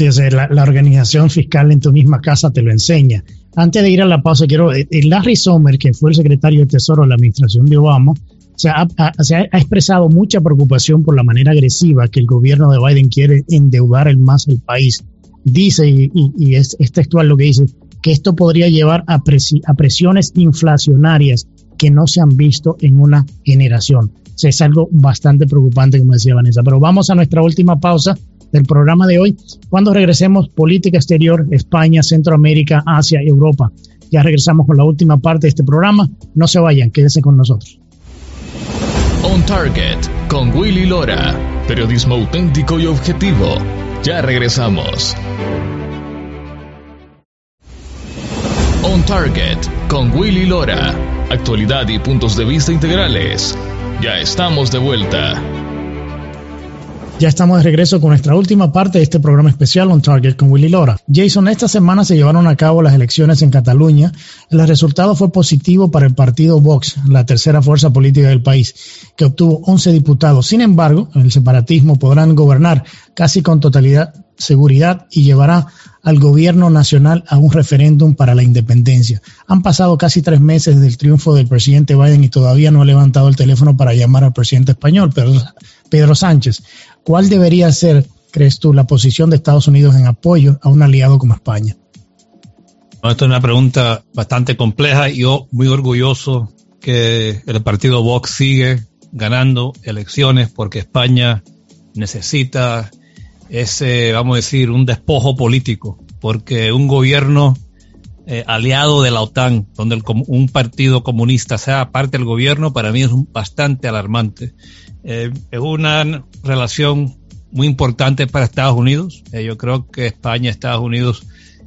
La, organización fiscal en tu misma casa te lo enseña. Antes de ir a la pausa, quiero, eh, eh, Larry Sommer, que fue el secretario de Tesoro de la administración de Obama, se ha, ha, expresado mucha preocupación por la manera agresiva que el gobierno de Biden quiere endeudar el más el país. Dice, y, es, textual lo que dice, que esto podría llevar a, a presiones inflacionarias que no se han visto en una generación. O sea, es algo bastante preocupante, como decía Vanessa. Pero vamos a nuestra última pausa del programa de hoy. Cuando regresemos, política exterior, España, Centroamérica, Asia, Europa. Ya regresamos con la última parte de este programa. No se vayan, quédense con nosotros. On Target con Willy Lora. Periodismo auténtico y objetivo. Ya regresamos. On Target con Willy Lora. Actualidad y puntos de vista integrales. Ya estamos de vuelta. Ya estamos de regreso con nuestra última parte de este programa especial On Target con Willy Lora. Jason, esta semana se llevaron a cabo las elecciones en Cataluña. El resultado fue positivo para el partido Vox, la tercera fuerza política del país, que obtuvo 11 diputados. Sin embargo, el separatismo podrán gobernar casi con totalidad seguridad y llevará al gobierno nacional a un referéndum para la independencia. Han pasado casi tres meses del triunfo del presidente Biden y todavía no ha levantado el teléfono para llamar al presidente español, Pedro Sánchez. ¿Cuál debería ser, crees tú, la posición de Estados Unidos en apoyo a un aliado como España? Esta es una pregunta bastante compleja yo muy orgulloso que el partido Vox sigue ganando elecciones porque España necesita ese, vamos a decir, un despojo político, porque un gobierno eh, aliado de la OTAN, donde un partido comunista sea parte del gobierno, para mí es bastante alarmante. Eh, es una relación muy importante para Estados Unidos. Eh, yo creo que España y Estados Unidos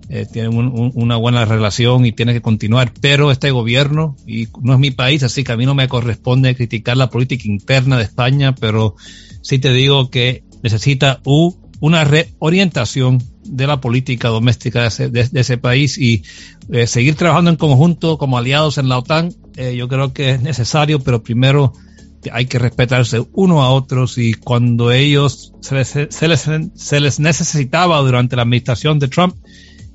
eh, tienen una buena relación y tiene que continuar, pero este gobierno, y no es mi país, así que a mí no me corresponde criticar la política interna de España, pero sí te digo que necesita una reorientación de la política doméstica de ese, país y seguir trabajando en conjunto como aliados en la OTAN, yo creo que es necesario, pero primero hay que respetarse uno a otros y cuando ellos se les, se les, necesitaba durante la administración de Trump,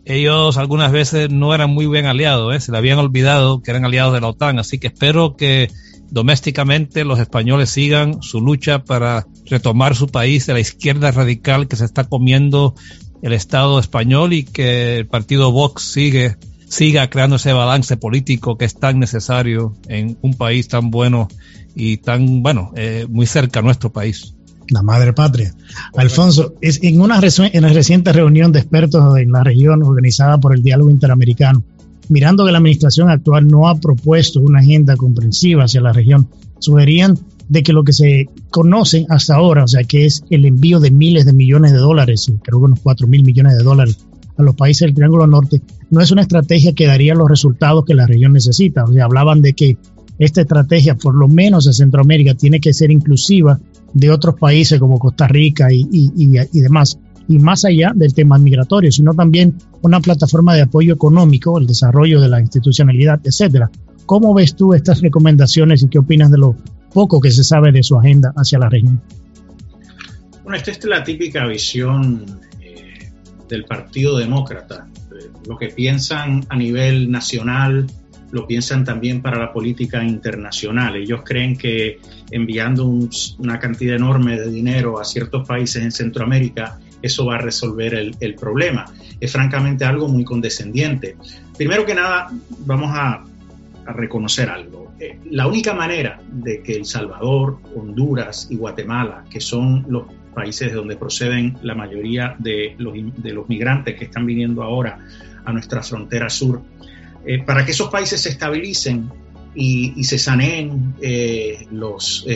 ellos algunas veces no eran muy bien aliados, ¿eh? se le habían olvidado que eran aliados de la OTAN, así que espero que domésticamente los españoles sigan su lucha para retomar su país de la izquierda radical que se está comiendo el Estado español y que el partido Vox sigue siga creando ese balance político que es tan necesario en un país tan bueno y tan, bueno, eh, muy cerca a nuestro país. La madre patria. Alfonso, en una, en reciente reunión de expertos en la región organizada por el Diálogo Interamericano, mirando que la administración actual no ha propuesto una agenda comprensiva hacia la región, sugerían de que lo que se conoce hasta ahora, o sea, que es el envío de miles de millones de dólares, creo que unos 4 mil millones de dólares a los países del Triángulo Norte, no es una estrategia que daría los resultados que la región necesita. O sea, hablaban de que esta estrategia, por lo menos en Centroamérica, tiene que ser inclusiva de otros países como Costa Rica y, demás. Y más allá del tema migratorio, sino también una plataforma de apoyo económico, el desarrollo de la institucionalidad, etcétera. ¿Cómo ves tú estas recomendaciones y qué opinas de lo poco que se sabe de su agenda hacia la región? Bueno, esta es la típica visión eh, del Partido Demócrata. Eh, lo que piensan a nivel nacional lo piensan también para la política internacional. Ellos creen que enviando una cantidad enorme de dinero a ciertos países en Centroamérica, eso va a resolver el, problema. Es francamente algo muy condescendiente. Primero que nada, vamos a, reconocer algo. Eh, la única manera de que El Salvador, Honduras y Guatemala, que son los países de donde proceden la mayoría de los, de los migrantes que están viniendo ahora a nuestra frontera sur, eh, para que esos países se estabilicen y, se saneen eh, los,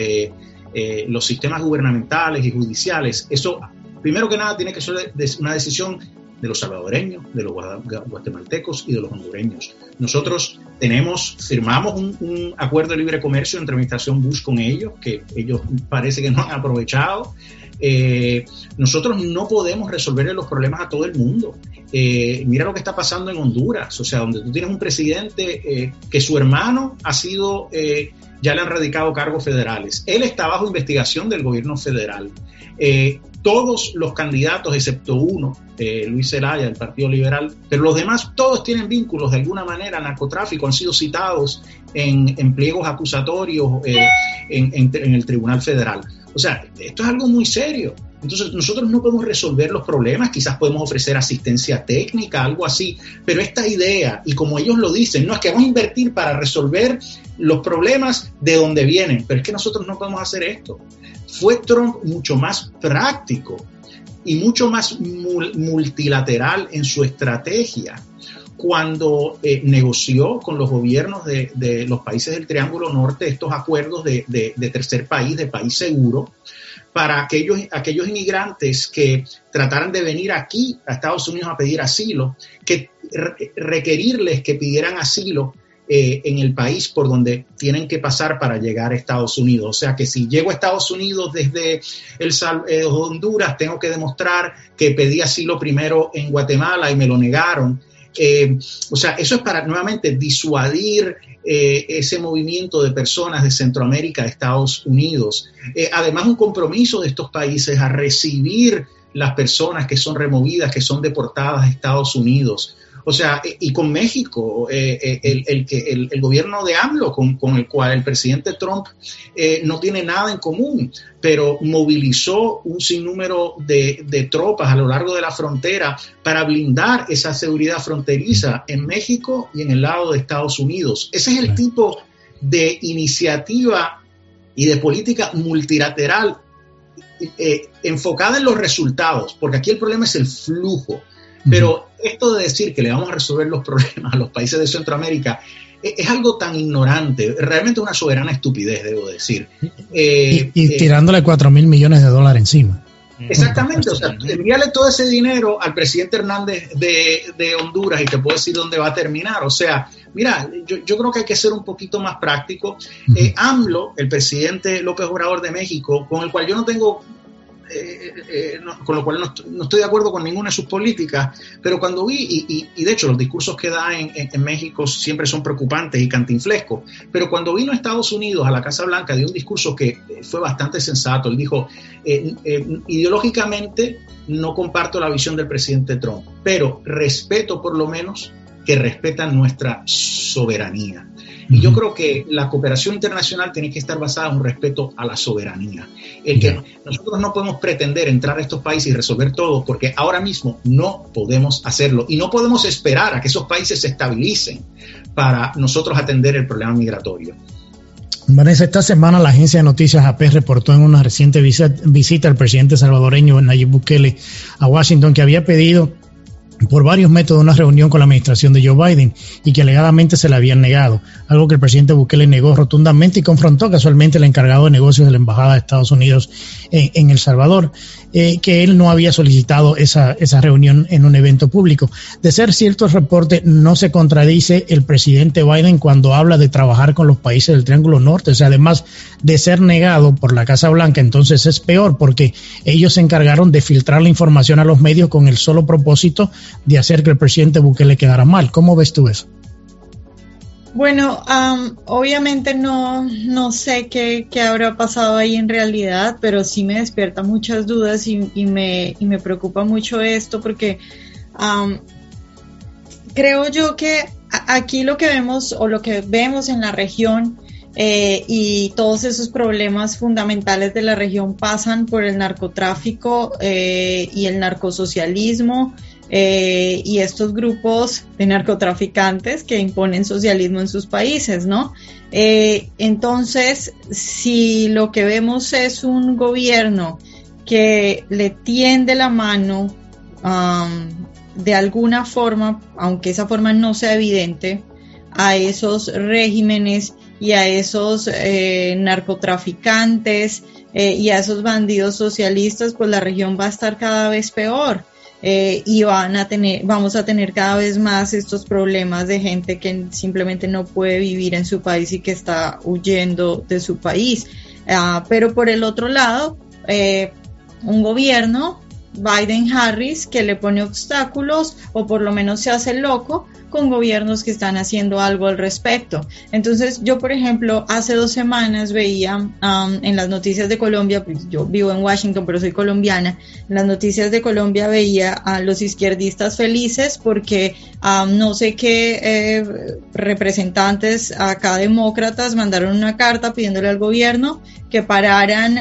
los sistemas gubernamentales y judiciales, eso primero que nada tiene que ser una decisión de los salvadoreños, de los guatemaltecos y de los hondureños. Nosotros tenemos, firmamos un, acuerdo de libre comercio entre administración Bush con ellos, que ellos parece que no han aprovechado. Eh, nosotros no podemos resolverle los problemas a todo el mundo. Eh, mira lo que está pasando en Honduras, o sea, donde tú tienes un presidente eh, que su hermano ha sido, ya le han radicado cargos federales. Él está bajo investigación del gobierno federal todos los candidatos, excepto uno, eh, Luis Zelaya, del Partido Liberal, pero los demás todos tienen vínculos de alguna manera al narcotráfico, han sido citados en, pliegos acusatorios eh, en, el Tribunal Federal. O sea, esto es algo muy serio. Entonces, nosotros no podemos resolver los problemas, quizás podemos ofrecer asistencia técnica, algo así, pero esta idea, y como ellos lo dicen, no es que vamos a invertir para resolver los problemas de donde vienen, pero es que nosotros no podemos hacer esto. Fue Trump mucho más práctico y mucho más multilateral en su estrategia cuando eh, negoció con los gobiernos de, los países del Triángulo Norte estos acuerdos de, tercer país, de país seguro, para aquellos, aquellos inmigrantes que trataran de venir aquí a Estados Unidos a pedir asilo, que requerirles que pidieran asilo eh, en el país por donde tienen que pasar para llegar a Estados Unidos. O sea que si llego a Estados Unidos desde el eh, Honduras, tengo que demostrar que pedí asilo primero en Guatemala y me lo negaron. Eh, o sea, eso es para nuevamente disuadir ese movimiento de personas de Centroamérica a Estados Unidos. además, un compromiso de estos países a recibir las personas que son removidas, que son deportadas a Estados Unidos. O sea, y con México, eh, eh, el, el, el, el, gobierno de AMLO, con, con, el cual el presidente Trump eh, no tiene nada en común, pero movilizó un sinnúmero de, de, tropas a lo largo de la frontera para blindar esa seguridad fronteriza en México y en el lado de Estados Unidos. Ese es el tipo de iniciativa y de política multilateral enfocada en los resultados, porque aquí el problema es el flujo. Pero esto de decir que le vamos a resolver los problemas a los países de Centroamérica e, es, algo tan ignorante, realmente una soberana estupidez, debo decir. Eh, y, eh, tirándole 4 mil millones de dólares encima. Exactamente, o sea, envíale todo ese dinero al presidente Hernández de, Honduras y te puedo decir dónde va a terminar. O sea, mira, yo, creo que hay que ser un poquito más práctico. Eh, AMLO, el presidente López Obrador de México, con el cual yo no tengo eh, eh, con lo cual no, estoy de acuerdo con ninguna de sus políticas, pero cuando vi, y, de hecho los discursos que da en, México siempre son preocupantes y cantinflescos, pero cuando vino a Estados Unidos, a la Casa Blanca, dio un discurso que fue bastante sensato. Él dijo, eh, ideológicamente no comparto la visión del presidente Trump, pero respeto por lo menos que respetan nuestra soberanía. Y yo creo que la cooperación internacional tiene que estar basada en un respeto a la soberanía. El que nosotros no podemos pretender entrar a estos países y resolver todo porque ahora mismo no podemos hacerlo y no podemos esperar a que esos países se estabilicen para nosotros atender el problema migratorio. Vanessa, esta semana la agencia de noticias AP reportó en una reciente visita, visita al presidente salvadoreño Nayib Bukele a Washington que había pedido por varios métodos una reunión con la administración de Joe Biden y que alegadamente se le habían negado, algo que el presidente Bukele negó rotundamente y confrontó casualmente al encargado de negocios de la Embajada de Estados Unidos en, El Salvador, eh, que él no había solicitado esa, esa reunión en un evento público. De ser cierto el reporte, no se contradice el presidente Biden cuando habla de trabajar con los países del Triángulo Norte, o sea, además de ser negado por la Casa Blanca, entonces es peor porque ellos se encargaron de filtrar la información a los medios con el solo propósito de hacer que el presidente Bukele quedara mal. ¿Cómo ves tú eso? Bueno, obviamente no, no sé qué, qué, habrá pasado ahí en realidad, pero sí me despierta muchas dudas y, me, y me, preocupa mucho esto porque creo yo que aquí lo que vemos o lo que vemos en la región eh, y todos esos problemas fundamentales de la región pasan por el narcotráfico eh, y el narcosocialismo eh, y estos grupos de narcotraficantes que imponen socialismo en sus países, ¿no? Eh, entonces, si lo que vemos es un gobierno que le tiende la mano de alguna forma, aunque esa forma no sea evidente, a esos regímenes y a esos eh, narcotraficantes eh, y a esos bandidos socialistas, pues la región va a estar cada vez peor. Eh, y van a tener, vamos a tener cada vez más estos problemas de gente que simplemente no puede vivir en su país y que está huyendo de su país. Ah, pero por el otro lado, eh, un gobierno, Biden-Harris, que le pone obstáculos o por lo menos se hace loco con gobiernos que están haciendo algo al respecto. Entonces, yo, por ejemplo, hace dos semanas veía um, en las noticias de Colombia, pues yo vivo en Washington, pero soy colombiana, en las noticias de Colombia veía a los izquierdistas felices porque um, no sé qué eh, representantes acá demócratas mandaron una carta pidiéndole al gobierno que pararan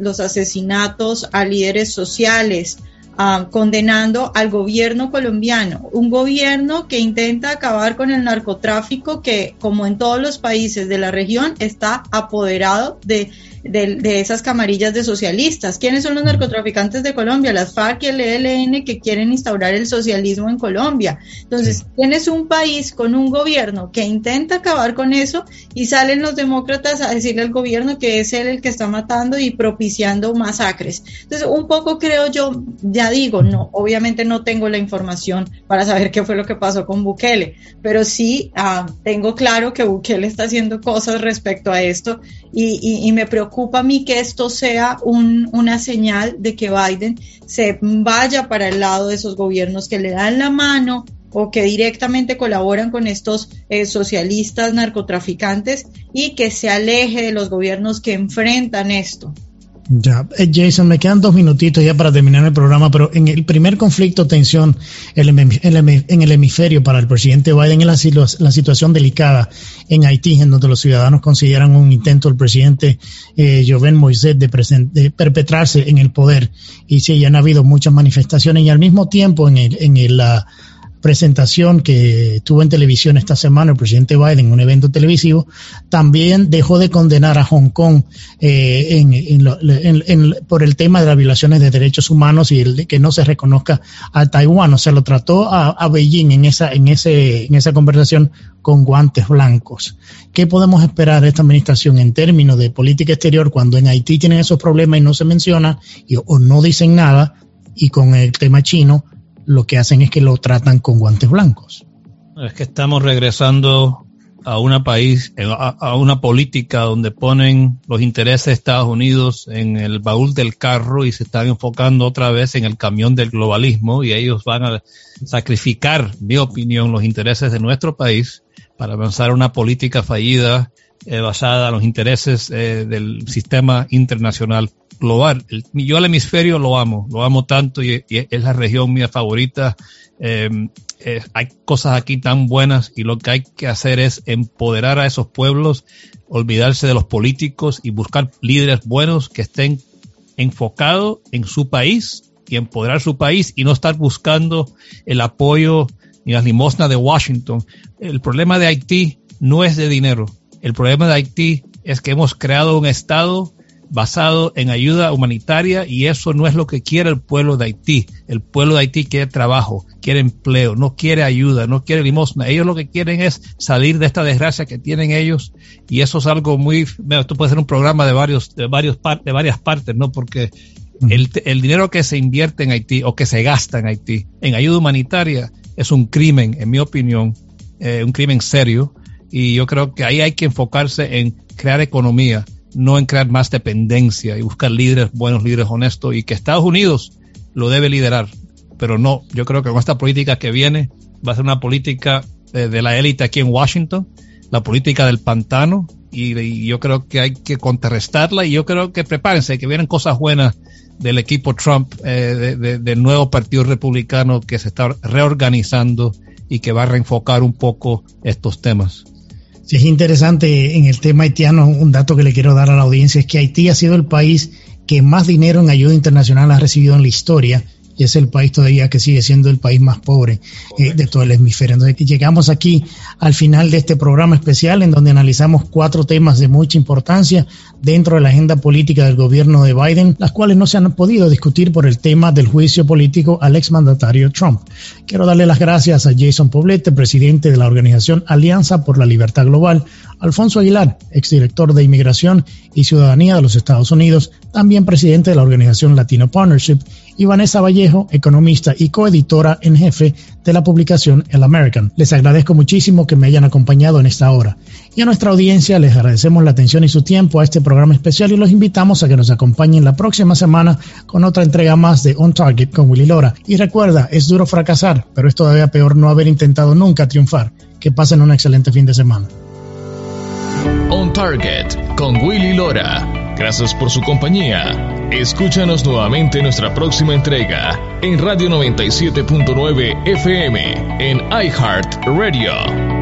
los asesinatos a líderes sociales, Ah, condenando al gobierno colombiano, un gobierno que intenta acabar con el narcotráfico que, como en todos los países de la región, está apoderado de de, esas camarillas de socialistas. ¿Quiénes son los narcotraficantes de Colombia? Las FARC y el ELN que quieren instaurar el socialismo en Colombia. Entonces, tienes un país con un gobierno que intenta acabar con eso y salen los demócratas a decirle al gobierno que es él el que está matando y propiciando masacres. Entonces, un poco creo yo, ya digo, no, obviamente no tengo la información para saber qué fue lo que pasó con Bukele, pero sí ah, tengo claro que Bukele está haciendo cosas respecto a esto y, me preocupa a mí que esto sea una señal de que Biden se vaya para el lado de esos gobiernos que le dan la mano o que directamente colaboran con estos eh, socialistas narcotraficantes y que se aleje de los gobiernos que enfrentan esto. Ya, eh, Jason, me quedan dos minutitos ya para terminar el programa, pero en el primer conflicto, tensión en el hemisferio para el presidente Biden es la, situación delicada en Haití, en donde los ciudadanos consideran un intento del presidente eh, Joven Moisés de, de, perpetrarse en el poder. Y sí, ya han habido muchas manifestaciones y al mismo tiempo en el, en el, la, presentación que tuvo en televisión esta semana el presidente Biden en un evento televisivo, también dejó de condenar a Hong Kong eh, por el tema de las violaciones de derechos humanos y el de que no se reconozca a Taiwán. O sea, lo trató a, Beijing en esa, en, ese, en esa conversación con guantes blancos. ¿Qué podemos esperar de esta administración en términos de política exterior cuando en Haití tienen esos problemas y no se menciona y, o no dicen nada? Y con el tema chino, lo que hacen es que lo tratan con guantes blancos. Es que estamos regresando a una país, a, una política donde ponen los intereses de Estados Unidos en el baúl del carro y se están enfocando otra vez en el camión del globalismo y ellos van a sacrificar, mi opinión, los intereses de nuestro país para avanzar una política fallida eh, basada en los intereses eh, del sistema internacional global. yo al hemisferio lo amo, lo amo tanto y, es la región mía favorita. Eh, hay cosas aquí tan buenas y lo que hay que hacer es empoderar a esos pueblos, olvidarse de los políticos y buscar líderes buenos que estén enfocados en su país y empoderar su país y no estar buscando el apoyo ni las limosnas de Washington. El problema de Haití no es de dinero. El problema de Haití es que hemos creado un Estado basado en ayuda humanitaria y eso no es lo que quiere el pueblo de Haití. El pueblo de Haití quiere trabajo, quiere empleo, no quiere ayuda, no quiere limosna. Ellos lo que quieren es salir de esta desgracia que tienen ellos y eso es algo muy, esto puede ser un programa de varios, de varios de varias partes, ¿no? Porque el, el, dinero que se invierte en Haití o que se gasta en Haití en ayuda humanitaria es un crimen, en mi opinión, eh, un crimen serio y yo creo que ahí hay que enfocarse en crear economía, no en crear más dependencia y buscar líderes buenos, líderes honestos y que Estados Unidos lo debe liderar. Pero no, yo creo que con esta política que viene va a ser una política de, la élite aquí en Washington, la política del pantano y, yo creo que hay que contrarrestarla y yo creo que prepárense, que vienen cosas buenas del equipo Trump, eh, del nuevo partido republicano que se está reorganizando y que va a reenfocar un poco estos temas. Sí, es interesante en el tema haitiano, un dato que le quiero dar a la audiencia es que Haití ha sido el país que más dinero en ayuda internacional ha recibido en la historia y es el país todavía que sigue siendo el país más pobre eh, de todo el hemisferio. Entonces llegamos aquí al final de este programa especial en donde analizamos cuatro temas de mucha importancia dentro de la agenda política del gobierno de Biden, las cuales no se han podido discutir por el tema del juicio político al exmandatario Trump. Quiero darle las gracias a Jason Poblete, presidente de la organización Alianza por la Libertad Global, Alfonso Aguilar, exdirector de Inmigración y Ciudadanía de los Estados Unidos, también presidente de la organización Latino Partnership, y Vanessa Vallejo, economista y coeditora en jefe de la publicación El American. Les agradezco muchísimo que me hayan acompañado en esta hora. Y a nuestra audiencia les agradecemos la atención y su tiempo a este programa especial y los invitamos a que nos acompañen la próxima semana con otra entrega más de On Target con Willy Lora. Y recuerda, es duro fracasar, pero es todavía peor no haber intentado nunca triunfar. Que pasen un excelente fin de semana. On Target con Willy Lora. Gracias por su compañía. Escúchanos nuevamente en nuestra próxima entrega en Radio 97.9 FM en iHeart Radio.